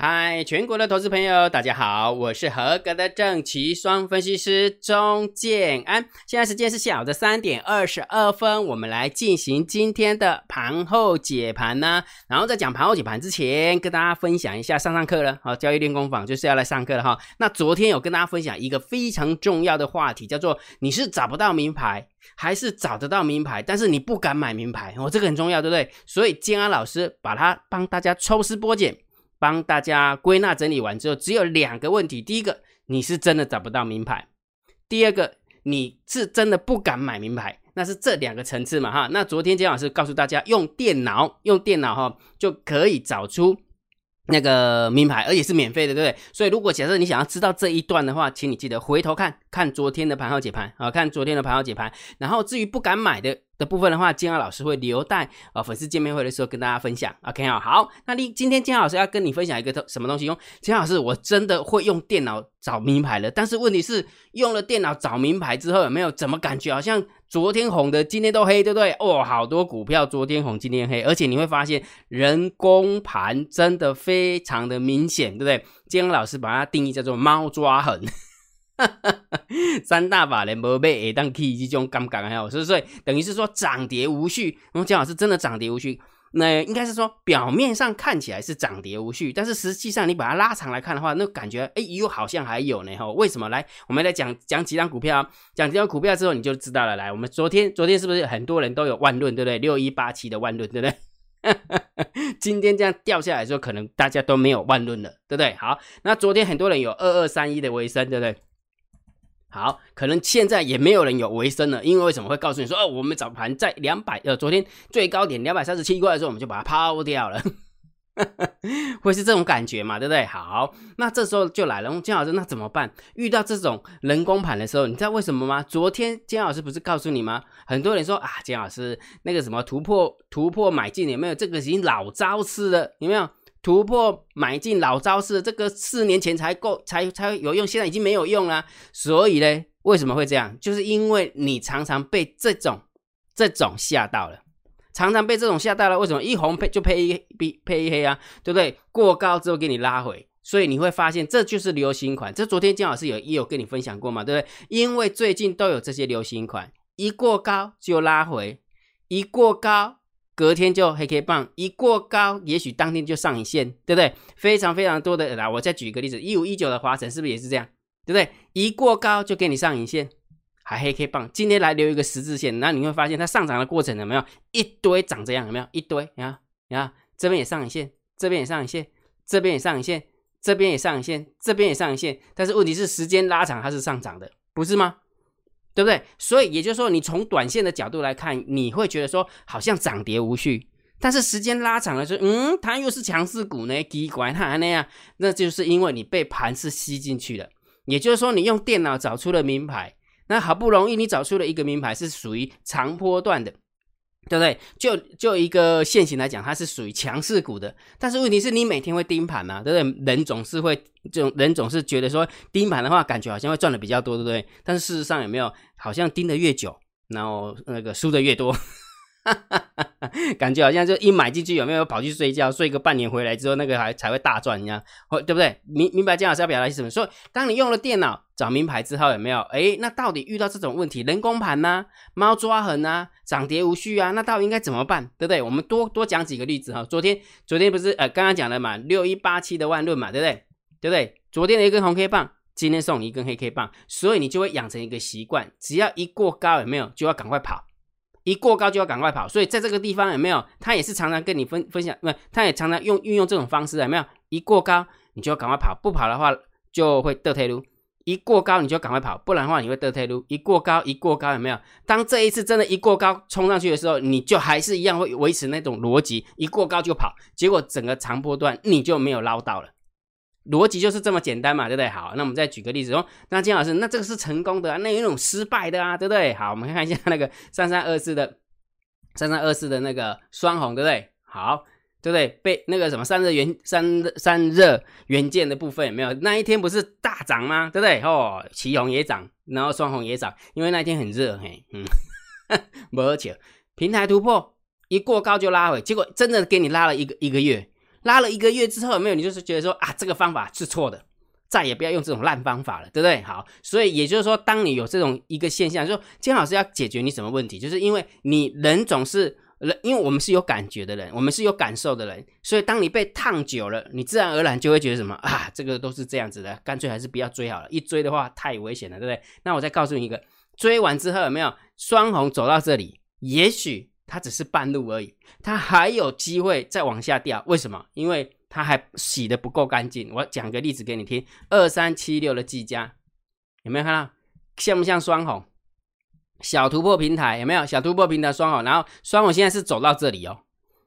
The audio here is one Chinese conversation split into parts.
嗨，全国的投资朋友，大家好，我是合格的正奇双分析师钟建安。现在时间是下午的三点二十二分，我们来进行今天的盘后解盘呢。然后在讲盘后解盘之前，跟大家分享一下上上课了，好，交易练功坊就是要来上课了哈。那昨天有跟大家分享一个非常重要的话题，叫做你是找不到名牌，还是找得到名牌，但是你不敢买名牌，哦，这个很重要，对不对？所以建安老师把它帮大家抽丝剥茧。帮大家归纳整理完之后，只有两个问题：第一个，你是真的找不到名牌；第二个，你是真的不敢买名牌。那是这两个层次嘛？哈，那昨天姜老师告诉大家，用电脑，用电脑哈就可以找出那个名牌，而且是免费的，对不对？所以，如果假设你想要知道这一段的话，请你记得回头看看昨天的盘后解盘啊，看昨天的盘后解盘。然后，至于不敢买的。的部分的话，金浩老师会留待呃粉丝见面会的时候跟大家分享。OK 啊，好，那你今天金浩老师要跟你分享一个什么东西？用金浩老师，我真的会用电脑找名牌了，但是问题是用了电脑找名牌之后，有没有怎么感觉好像昨天红的今天都黑，对不对？哦，好多股票昨天红今天黑，而且你会发现人工盘真的非常的明显，对不对？金浩老师把它定义叫做猫抓痕。三大法人不被 A 当 K 这种感觉还有，所以所以等于是说涨跌无序。我们姜老师真的涨跌无序，那应该是说表面上看起来是涨跌无序，但是实际上你把它拉长来看的话，那感觉哎又好像还有呢哈？为什么？来，我们来讲讲几张股票，讲几张股票之后你就知道了。来，我们昨天昨天是不是很多人都有万论，对不对？六一八七的万论，对不对？今天这样掉下来之后，可能大家都没有万论了，对不对？好，那昨天很多人有二二三一的尾声，对不对？好，可能现在也没有人有维生了，因为为什么会告诉你说，哦，我们早盘在两百，呃，昨天最高点两百三十七块的时候，我们就把它抛掉了，会是这种感觉嘛，对不对？好，那这时候就来了，金老师，那怎么办？遇到这种人工盘的时候，你知道为什么吗？昨天金老师不是告诉你吗？很多人说啊，金老师那个什么突破突破买进有没有？这个已经老招式了，有没有？突破买进老招式，这个四年前才够才才有用，现在已经没有用了。所以呢，为什么会这样？就是因为你常常被这种这种吓到了，常常被这种吓到了。为什么一红配就配一比配一黑啊？对不对？过高之后给你拉回，所以你会发现这就是流行款。这昨天姜老师有也有跟你分享过嘛？对不对？因为最近都有这些流行款，一过高就拉回，一过高。隔天就黑 K 棒一过高，也许当天就上影线，对不对？非常非常多的来，我再举一个例子，一五一九的华晨是不是也是这样？对不对？一过高就给你上影线，还黑 K 棒，今天来留一个十字线，那你会发现它上涨的过程有没有一堆长这样？有没有一堆？你看，你看这边也上影线，这边也上影线，这边也上影线，这边也上影线，这边也上影线，但是问题是时间拉长它是上涨的，不是吗？对不对？所以也就是说，你从短线的角度来看，你会觉得说好像涨跌无序，但是时间拉长了，就嗯，它又是强势股呢，奇怪它那样，那就是因为你被盘是吸进去了。也就是说，你用电脑找出了名牌，那好不容易你找出了一个名牌是属于长波段的。对不对？就就一个现行来讲，它是属于强势股的。但是问题是你每天会盯盘嘛？对不对？人总是会这种人总是觉得说盯盘的话，感觉好像会赚的比较多，对不对？但是事实上有没有？好像盯的越久，然后那个输的越多。哈 哈感觉好像就一买进去有没有跑去睡觉，睡个半年回来之后，那个还才会大赚一样，对不对？明明白姜老师要表达什么？说当你用了电脑找名牌之后，有没有？哎，那到底遇到这种问题，人工盘呐，猫抓痕呐，涨跌无序啊，那到底应该怎么办？对不对？我们多多讲几个例子哈。昨天昨天不是呃刚刚讲了嘛，六一八七的万论嘛，对不对？对不对？昨天的一根红 K 棒，今天送你一根黑 K 棒，所以你就会养成一个习惯，只要一过高，有没有就要赶快跑。一过高就要赶快跑，所以在这个地方有没有？他也是常常跟你分分享，不，他也常常用运用这种方式，有没有？一过高你就要赶快跑，不跑的话就会得退路。一过高你就赶快跑，不然的话你会得退路。一过高一过高有没有？当这一次真的一过高冲上去的时候，你就还是一样会维持那种逻辑，一过高就跑，结果整个长波段你就没有捞到了。逻辑就是这么简单嘛，对不对？好，那我们再举个例子哦。那金老师，那这个是成功的啊，那有一种失败的啊，对不对？好，我们看一下那个三三二四的三三二四的那个双红，对不对？好，对不对？被那个什么散热元散散热元件的部分没有？那一天不是大涨吗？对不对？哦，旗红也涨，然后双红也涨，因为那一天很热，嘿，嗯，而且平台突破一过高就拉回，结果真的给你拉了一个一个月。拉了一个月之后，有没有？你就是觉得说啊，这个方法是错的，再也不要用这种烂方法了，对不对？好，所以也就是说，当你有这种一个现象，说金老师要解决你什么问题，就是因为你人总是人，因为我们是有感觉的人，我们是有感受的人，所以当你被烫久了，你自然而然就会觉得什么啊，这个都是这样子的，干脆还是不要追好了，一追的话太危险了，对不对？那我再告诉你一个，追完之后有没有双红走到这里，也许。它只是半路而已，它还有机会再往下掉。为什么？因为它还洗的不够干净。我讲个例子给你听：二三七六的技嘉有没有看到？像不像双红？小突破平台有没有？小突破平台双红，然后双红现在是走到这里哦。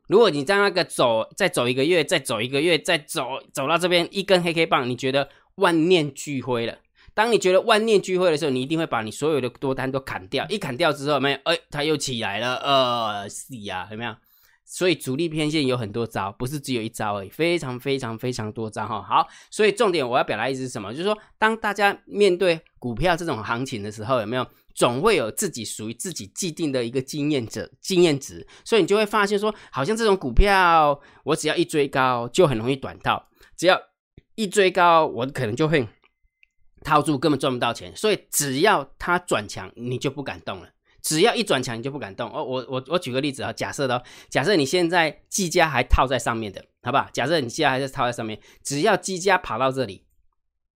如果你在那个走，再走一个月，再走一个月，再走走到这边一根黑黑棒，你觉得万念俱灰了？当你觉得万念俱灰的时候，你一定会把你所有的多单都砍掉。一砍掉之后，没有，哎，它又起来了，呃，是呀，有没有？所以主力偏线有很多招，不是只有一招而已，非常非常非常多招哈。好，所以重点我要表达意思是什么？就是说，当大家面对股票这种行情的时候，有没有总会有自己属于自己既定的一个经验者经验值？所以你就会发现说，好像这种股票，我只要一追高就很容易短套，只要一追高，我可能就会。套住根本赚不到钱，所以只要它转强，你就不敢动了。只要一转强，你就不敢动。哦，我我我举个例子啊，假设的哦，假设你现在技嘉还套在上面的，好不好？假设你现在还是套在上面，只要技嘉跑到这里，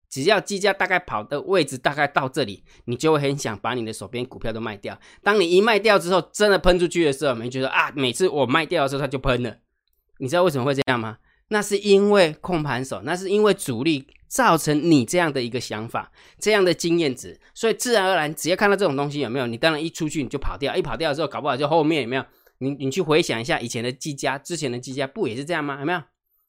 只要技嘉大概跑的位置大概到这里，你就会很想把你的手边股票都卖掉。当你一卖掉之后，真的喷出去的时候，你觉得啊，每次我卖掉的时候它就喷了。你知道为什么会这样吗？那是因为控盘手，那是因为主力。造成你这样的一个想法，这样的经验值，所以自然而然，只要看到这种东西有没有，你当然一出去你就跑掉，一跑掉之后，搞不好就后面有没有？你你去回想一下以前的技嘉，之前的技嘉不也是这样吗？有没有？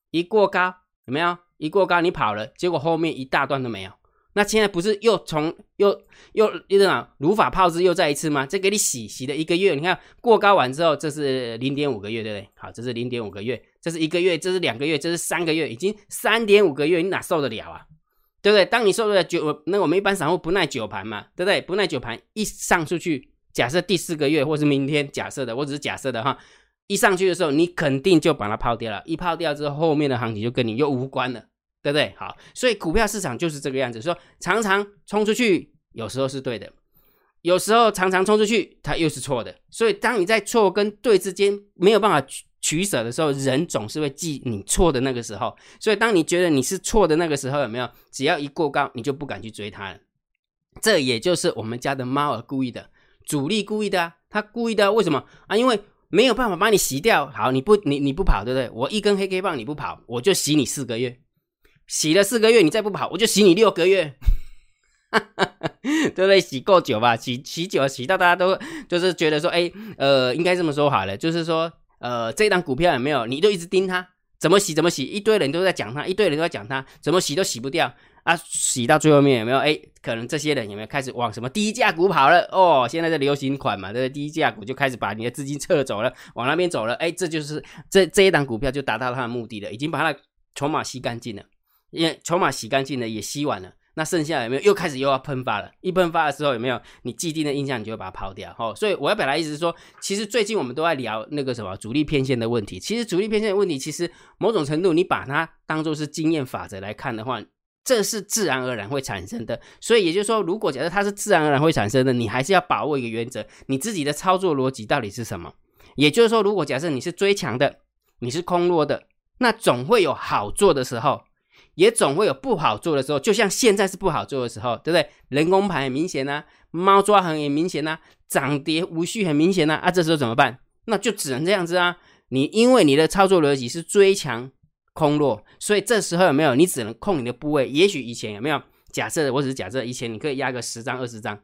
一过高有没有？一过高你跑了，结果后面一大段都没有。那现在不是又从又又又怎么如法炮制又再一次吗？这给你洗洗了一个月，你看过高完之后，这是零点五个月，对不对？好，这是零点五个月，这是一个月，这是两个月，这是三个月，已经三点五个月，你哪受得了啊？对不对？当你受得了九，那我们一般散户不耐久盘嘛，对不对？不耐久盘一上出去，假设第四个月或是明天，假设的，我只是假设的哈，一上去的时候，你肯定就把它抛掉了，一抛掉之后，后面的行情就跟你又无关了。对不对？好，所以股票市场就是这个样子，说常常冲出去，有时候是对的，有时候常常冲出去，它又是错的。所以当你在错跟对之间没有办法取舍的时候，人总是会记你错的那个时候。所以当你觉得你是错的那个时候，有没有？只要一过高，你就不敢去追它了。这也就是我们家的猫儿故意的，主力故意的啊，他故意的。为什么啊？因为没有办法把你洗掉。好，你不你你不跑，对不对？我一根黑 K 棒你不跑，我就洗你四个月。洗了四个月，你再不跑，我就洗你六个月，对不对？洗够久吧，洗洗久，洗到大家都就是觉得说，哎，呃，应该这么说好了，就是说，呃，这档股票有没有？你就一直盯它，怎么洗怎么洗，一堆人都在讲它，一堆人都在讲它，怎么洗都洗不掉啊！洗到最后面有没有？哎，可能这些人有没有开始往什么低价股跑了？哦，现在的流行款嘛，对不对？低价股就开始把你的资金撤走了，往那边走了。哎，这就是这这一档股票就达到它的目的了，已经把它筹码吸干净了。因筹码洗干净了，也吸完了，那剩下有没有？又开始又要喷发了。一喷发的时候有没有？你既定的印象，你就会把它抛掉。哦，所以我要表达意思是说，其实最近我们都在聊那个什么主力偏线的问题。其实主力偏线的问题，其实某种程度你把它当做是经验法则来看的话，这是自然而然会产生的。所以也就是说，如果假设它是自然而然会产生的，你还是要把握一个原则，你自己的操作逻辑到底是什么？也就是说，如果假设你是追强的，你是空落的，那总会有好做的时候。也总会有不好做的时候，就像现在是不好做的时候，对不对？人工盘很明显呐，猫抓痕也明显呐，涨跌无序很明显呐，啊，这时候怎么办？那就只能这样子啊。你因为你的操作逻辑是追强空弱，所以这时候有没有？你只能控你的部位。也许以前有没有？假设我只是假设，以前你可以压个十张、二十张，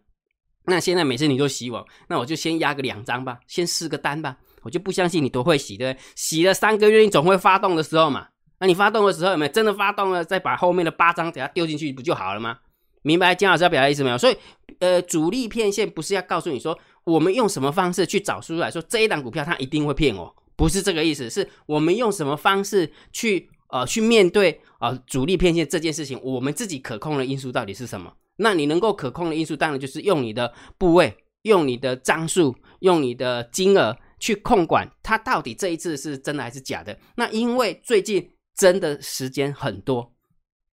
那现在每次你都洗我，那我就先压个两张吧，先试个单吧。我就不相信你多会洗，对不对？洗了三个月，你总会发动的时候嘛。那你发动的时候有没有真的发动了？再把后面的八张给它丢进去不就好了吗？明白姜老师要表达意思没有？所以，呃，主力骗线不是要告诉你说我们用什么方式去找出来说这一档股票它一定会骗我，不是这个意思，是我们用什么方式去呃去面对啊主力骗线这件事情，我们自己可控的因素到底是什么？那你能够可控的因素，当然就是用你的部位，用你的张数，用你的金额。去控管它到底这一次是真的还是假的。那因为最近真的时间很多，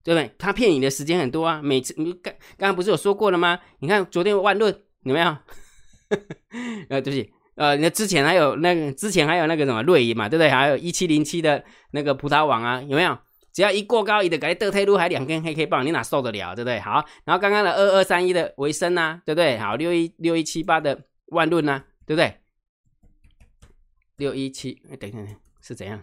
对不对？他骗你的时间很多啊。每次你刚刚刚不是有说过了吗？你看昨天万论有没有？呃，对不起，呃，那之前还有那个之前还有那个什么瑞银嘛，对不对？还有一七零七的那个葡萄网啊，有没有？只要一过高，一的改得退路，还两根黑 K 棒，你哪受得了，对不对？好，然后刚刚的二二三一的维生呐，对不对？好，六一六一七八的万润呐，对不对？六一七，哎，等一下，是怎样？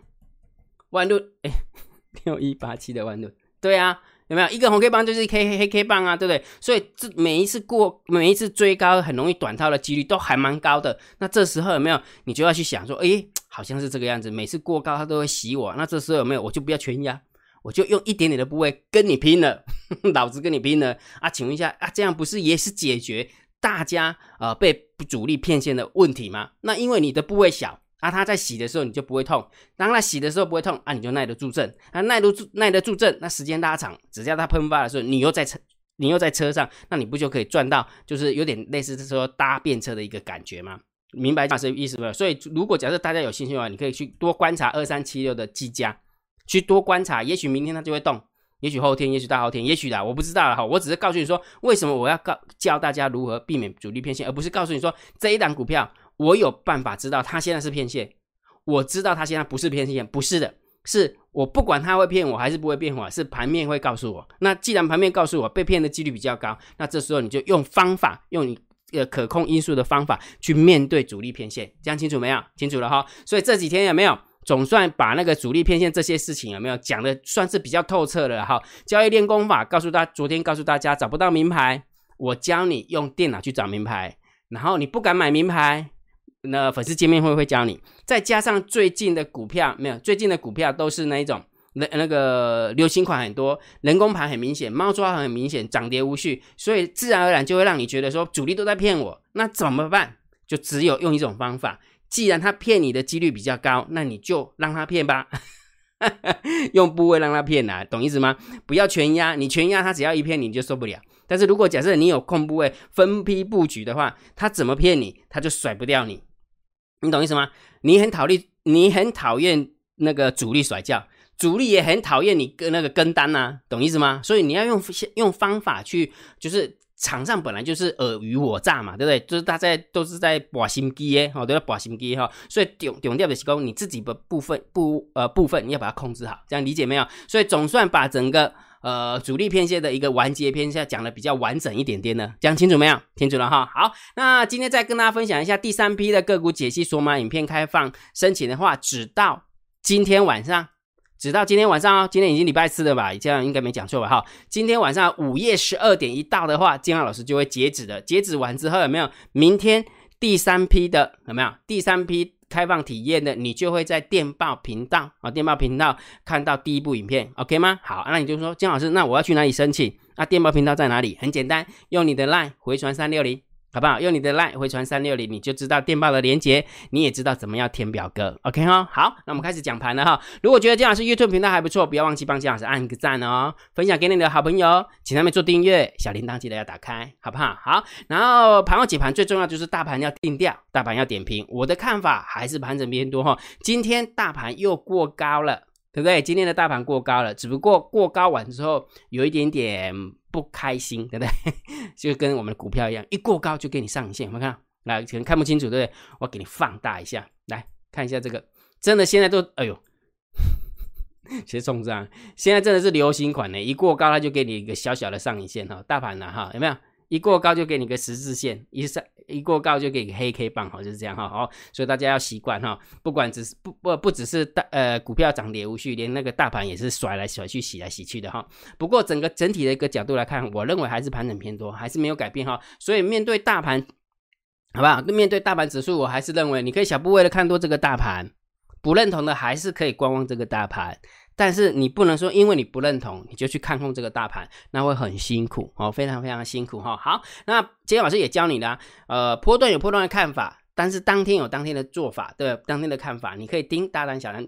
万润，哎，六一八七的万润，对啊，有没有一个红 K 棒就是一 K 黑黑 K 棒啊，对不对？所以这每一次过，每一次追高，很容易短套的几率都还蛮高的。那这时候有没有？你就要去想说，哎，好像是这个样子，每次过高它都会洗我。那这时候有没有？我就不要全压。我就用一点点的部位跟你拼了，老子跟你拼了啊！请问一下啊，这样不是也是解决大家呃被主力骗线的问题吗？那因为你的部位小啊，它在洗的时候你就不会痛，当它洗的时候不会痛啊，你就耐得住震啊，耐得住耐得住震，那时间拉长，只要它喷发的时候，你又在车你又在车上，那你不就可以赚到，就是有点类似说搭便车的一个感觉吗？明白这意思没有？所以如果假设大家有兴趣的话，你可以去多观察二三七六的技嘉。去多观察，也许明天它就会动，也许后天，也许大后天，也许啦，我不知道了哈。我只是告诉你说，为什么我要告教大家如何避免主力骗线，而不是告诉你说这一档股票我有办法知道他现在是骗线，我知道他现在不是骗线，不是的，是我不管他会骗我还是不会骗我，是盘面会告诉我。那既然盘面告诉我被骗的几率比较高，那这时候你就用方法，用你呃可控因素的方法去面对主力骗线，这样清楚没有？清楚了哈。所以这几天有没有？总算把那个主力偏线这些事情有没有讲的算是比较透彻了哈？交易练功法告诉大，昨天告诉大家找不到名牌，我教你用电脑去找名牌，然后你不敢买名牌，那粉丝见面会会教你，再加上最近的股票没有，最近的股票都是那一种那那个流行款很多，人工盘很明显，猫抓很明显，涨跌无序，所以自然而然就会让你觉得说主力都在骗我，那怎么办？就只有用一种方法。既然他骗你的几率比较高，那你就让他骗吧，用部位让他骗啊，懂意思吗？不要全压，你全压他只要一骗你就受不了。但是如果假设你有控部位分批布局的话，他怎么骗你，他就甩不掉你，你懂意思吗？你很讨厌，你很讨厌那个主力甩掉，主力也很讨厌你跟那个跟单呐，懂意思吗？所以你要用用方法去，就是。场上本来就是尔虞我诈嘛，对不对？就是大家都是在把心机耶，哦，都在把心机哈。所以丢丢掉的是讲你自己的部分部呃部分，你要把它控制好，这样理解没有？所以总算把整个呃主力偏线的一个完结篇下讲的比较完整一点点呢，讲清楚没有？清楚了哈。好，那今天再跟大家分享一下第三批的个股解析索码影片开放申请的话，只到今天晚上。直到今天晚上哦，今天已经礼拜四了吧？这样应该没讲错吧？哈，今天晚上午夜十二点一到的话，金浩老师就会截止的。截止完之后有没有？明天第三批的有没有？第三批开放体验的，你就会在电报频道啊，电报频道看到第一部影片，OK 吗？好，那你就说金老师，那我要去哪里申请？那电报频道在哪里？很简单，用你的 LINE 回传三六零。好不好？用你的 line 回传三六零，你就知道电报的连接，你也知道怎么样填表格。OK 哈，好，那我们开始讲盘了哈。如果觉得姜老师 YouTube 频道还不错，不要忘记帮姜老师按个赞哦，分享给你的好朋友，请他们做订阅，小铃铛记得要打开，好不好？好，然后盘后解盘最重要就是大盘要定调，大盘要点评。我的看法还是盘整偏多哈。今天大盘又过高了，对不对？今天的大盘过高了，只不过过高完之后有一点点。不开心，对不对？就跟我们的股票一样，一过高就给你上影线。有没有看，来可能看不清楚，对不对？我给你放大一下，来看一下这个，真的现在都，哎呦，其实重账，现在真的是流行款呢，一过高它就给你一个小小的上影线哈，大盘呢哈，有没有？一过高就给你个十字线，一上一过高就给你个黑 K 棒，哈，就是这样哈，好，所以大家要习惯哈，不管只是不不不只是大呃股票涨跌无序，连那个大盘也是甩来甩去、洗来洗去的哈。不过整个整体的一个角度来看，我认为还是盘整偏多，还是没有改变哈。所以面对大盘，好不好？面对大盘指数，我还是认为你可以小部位的看多这个大盘，不认同的还是可以观望这个大盘。但是你不能说，因为你不认同，你就去看空这个大盘，那会很辛苦哦，非常非常辛苦哈。好，那今天老师也教你了，呃，波段有波段的看法，但是当天有当天的做法，对，当天的看法，你可以盯大单、小单、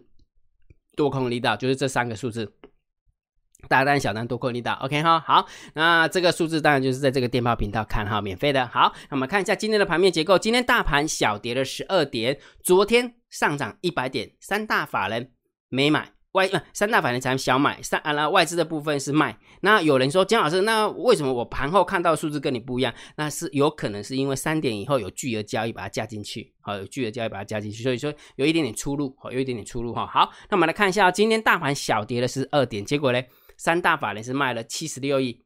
多空力道，就是这三个数字。大单小单多空力道，OK 哈，好，那这个数字当然就是在这个电报频道看哈，免费的。好，那我们看一下今天的盘面结构，今天大盘小跌了十二点，昨天上涨一百点，三大法人没买。外三大法人才小买，三啊那外资的部分是卖。那有人说姜老师，那为什么我盘后看到数字跟你不一样？那是有可能是因为三点以后有巨额交易把它加进去，好，有巨额交易把它加进去，所以说有一点点出入，好，有一点点出入哈。好，那我们来看一下，今天大盘小跌了十二点，结果呢，三大法人是卖了七十六亿。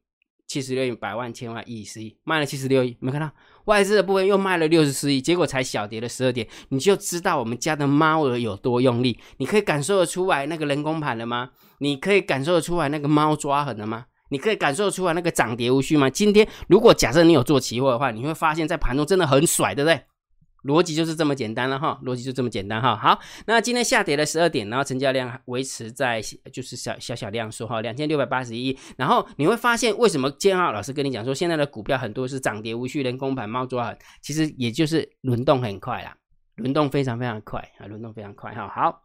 七十六亿百万千万亿十亿卖了七十六亿，没看到外资的部分又卖了六十四亿，结果才小跌了十二点，你就知道我们家的猫儿有多用力。你可以感受得出来那个人工盘了吗？你可以感受得出来那个猫抓痕了吗？你可以感受出来那个涨跌无序吗？今天如果假设你有做期货的话，你会发现在盘中真的很甩，对不对？逻辑就是这么简单了哈，逻辑就这么简单哈。好，那今天下跌了十二点，然后成交量维持在就是小小小量数哈，两千六百八十一。然后你会发现为什么建浩老师跟你讲说现在的股票很多是涨跌无序，人工盘猫抓痕，其实也就是轮动很快啦，轮动非常非常快啊，轮动非常快哈。好，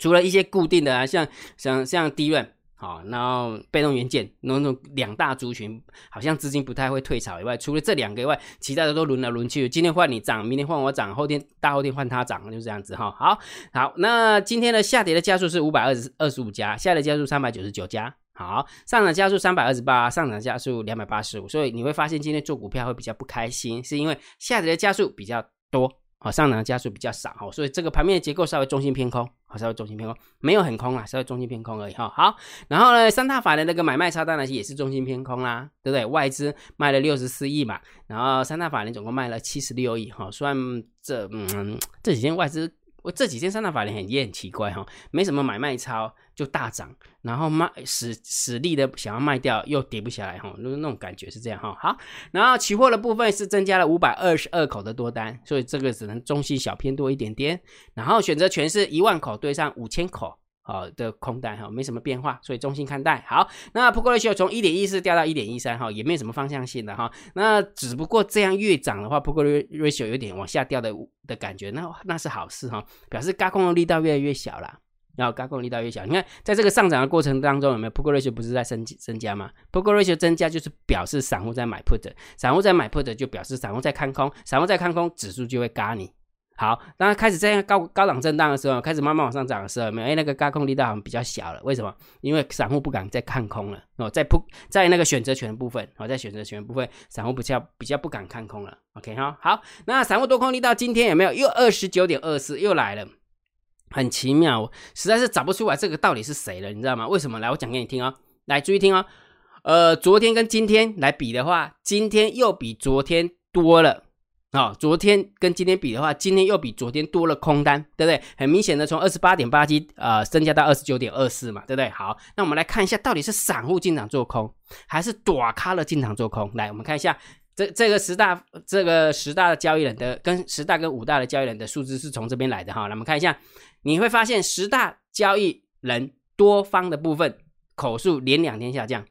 除了一些固定的啊，像像像低润。好，然后被动元件那种两大族群，好像资金不太会退潮以外，除了这两个以外，其他的都轮来轮去。今天换你涨，明天换我涨，后天大后天换他涨，就这样子哈。好，好，那今天的下跌的加速是五百二十二十五家，下跌加速三百九十九家。好，上涨加速三百二十八，上涨加速两百八十五。所以你会发现今天做股票会比较不开心，是因为下跌的加速比较多。好，上涨的加速比较少，哈，所以这个盘面的结构稍微中心偏空，好，稍微中心偏空，没有很空啊，稍微中心偏空而已，哈。好，然后呢，三大法的那个买卖差当然也是中心偏空啦，对不对？外资卖了六十四亿嘛，然后三大法人总共卖了七十六亿，哈，算这嗯这几天外资。我这几天三大法人很也很奇怪哈，没什么买卖超就大涨，然后卖使使力的想要卖掉又跌不下来哈，就是那种感觉是这样哈。好，然后期货的部分是增加了五百二十二口的多单，所以这个只能中细小偏多一点点。然后选择权是一万口对上五千口。好的空单哈，没什么变化，所以中性看待。好，那 p o k ratio 从一点一四掉到一点一三哈，也没有什么方向性的哈。那只不过这样越涨的话 p o k ratio 有点往下掉的的感觉，那那是好事哈，表示高空的力道越来越小了。然后高空力道越小，你看在这个上涨的过程当中，有没有 p o k ratio 不是在增增加吗 p o k ratio 增加就是表示散户在买 put，散户在买 put 就表示散户在看空，散户在看空，指数就会嘎你。好，当开始这样高高档震荡的时候，开始慢慢往上涨的时候，没有，哎，那个高空力道好像比较小了。为什么？因为散户不敢再看空了哦，在不，在那个选择权部分哦，在选择权部分，散户比较比较不敢看空了。OK 哈，好，那散户多空力道今天有没有又二十九点二四又来了？很奇妙，实在是找不出来这个到底是谁了，你知道吗？为什么？来，我讲给你听哦，来注意听哦。呃，昨天跟今天来比的话，今天又比昨天多了。好，昨天跟今天比的话，今天又比昨天多了空单，对不对？很明显的，从二十八点八七呃增加到二十九点二四嘛，对不对？好，那我们来看一下，到底是散户进场做空，还是短咖了进场做空？来，我们看一下这这个十大这个十大的交易人的跟十大跟五大的交易人的数字是从这边来的哈。那我们看一下，你会发现十大交易人多方的部分口数连两天下降，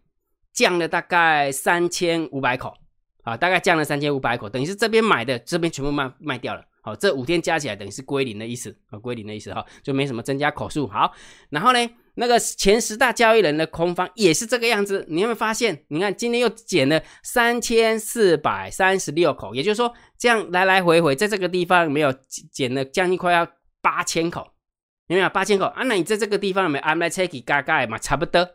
降了大概三千五百口。啊，大概降了三千五百口，等于是这边买的，这边全部卖卖掉了。好，这五天加起来等于是归零的意思啊，归零的意思哈，就没什么增加口数。好，然后呢，那个前十大交易人的空方也是这个样子。你有没有发现？你看今天又减了三千四百三十六口，也就是说，这样来来回回在这个地方没有减了将近快要八千口，有没有八千口啊？那你在这个地方有没有安排 check 嘎嘎嘛？差不多，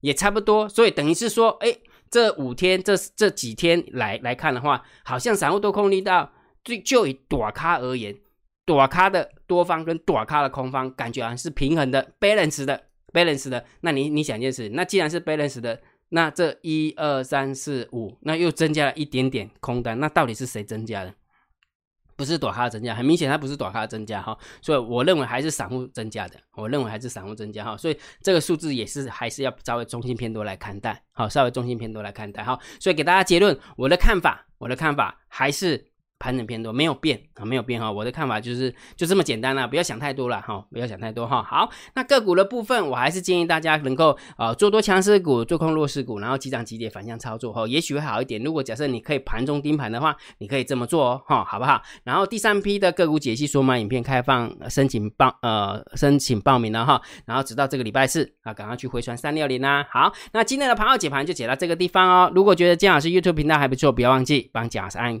也差不多。所以等于是说，哎。这五天，这这几天来来看的话，好像散户多空力道，最就以短咖而言，短咖的多方跟短咖的空方，感觉好像是平衡的，balance 的，balance 的。那你你想一件事，那既然是 balance 的，那这一二三四五，那又增加了一点点空单，那到底是谁增加的？不是短咖增加，很明显它不是短咖增加哈，所以我认为还是散户增加的，我认为还是散户增加哈，所以这个数字也是还是要稍微中性偏多来看待，好，稍微中性偏多来看待哈，所以给大家结论，我的看法，我的看法还是盘整偏多，没有变啊，没有变哈。我的看法就是就这么简单了，不要想太多了哈，不要想太多哈。好，那个股的部分，我还是建议大家能够呃做多强势股，做空弱势股，然后急涨急跌反向操作哈，也许会好一点。如果假设你可以盘中盯盘的话，你可以这么做哦哈，好不好？然后第三批的个股解析说码影片开放申请报呃申请报名了哈，然后直到这个礼拜四啊，赶快去回传三六零啦。好，那今天的盘后解盘就解到这个地方哦。如果觉得姜老师 YouTube 频道还不错，不要忘记帮姜老师按。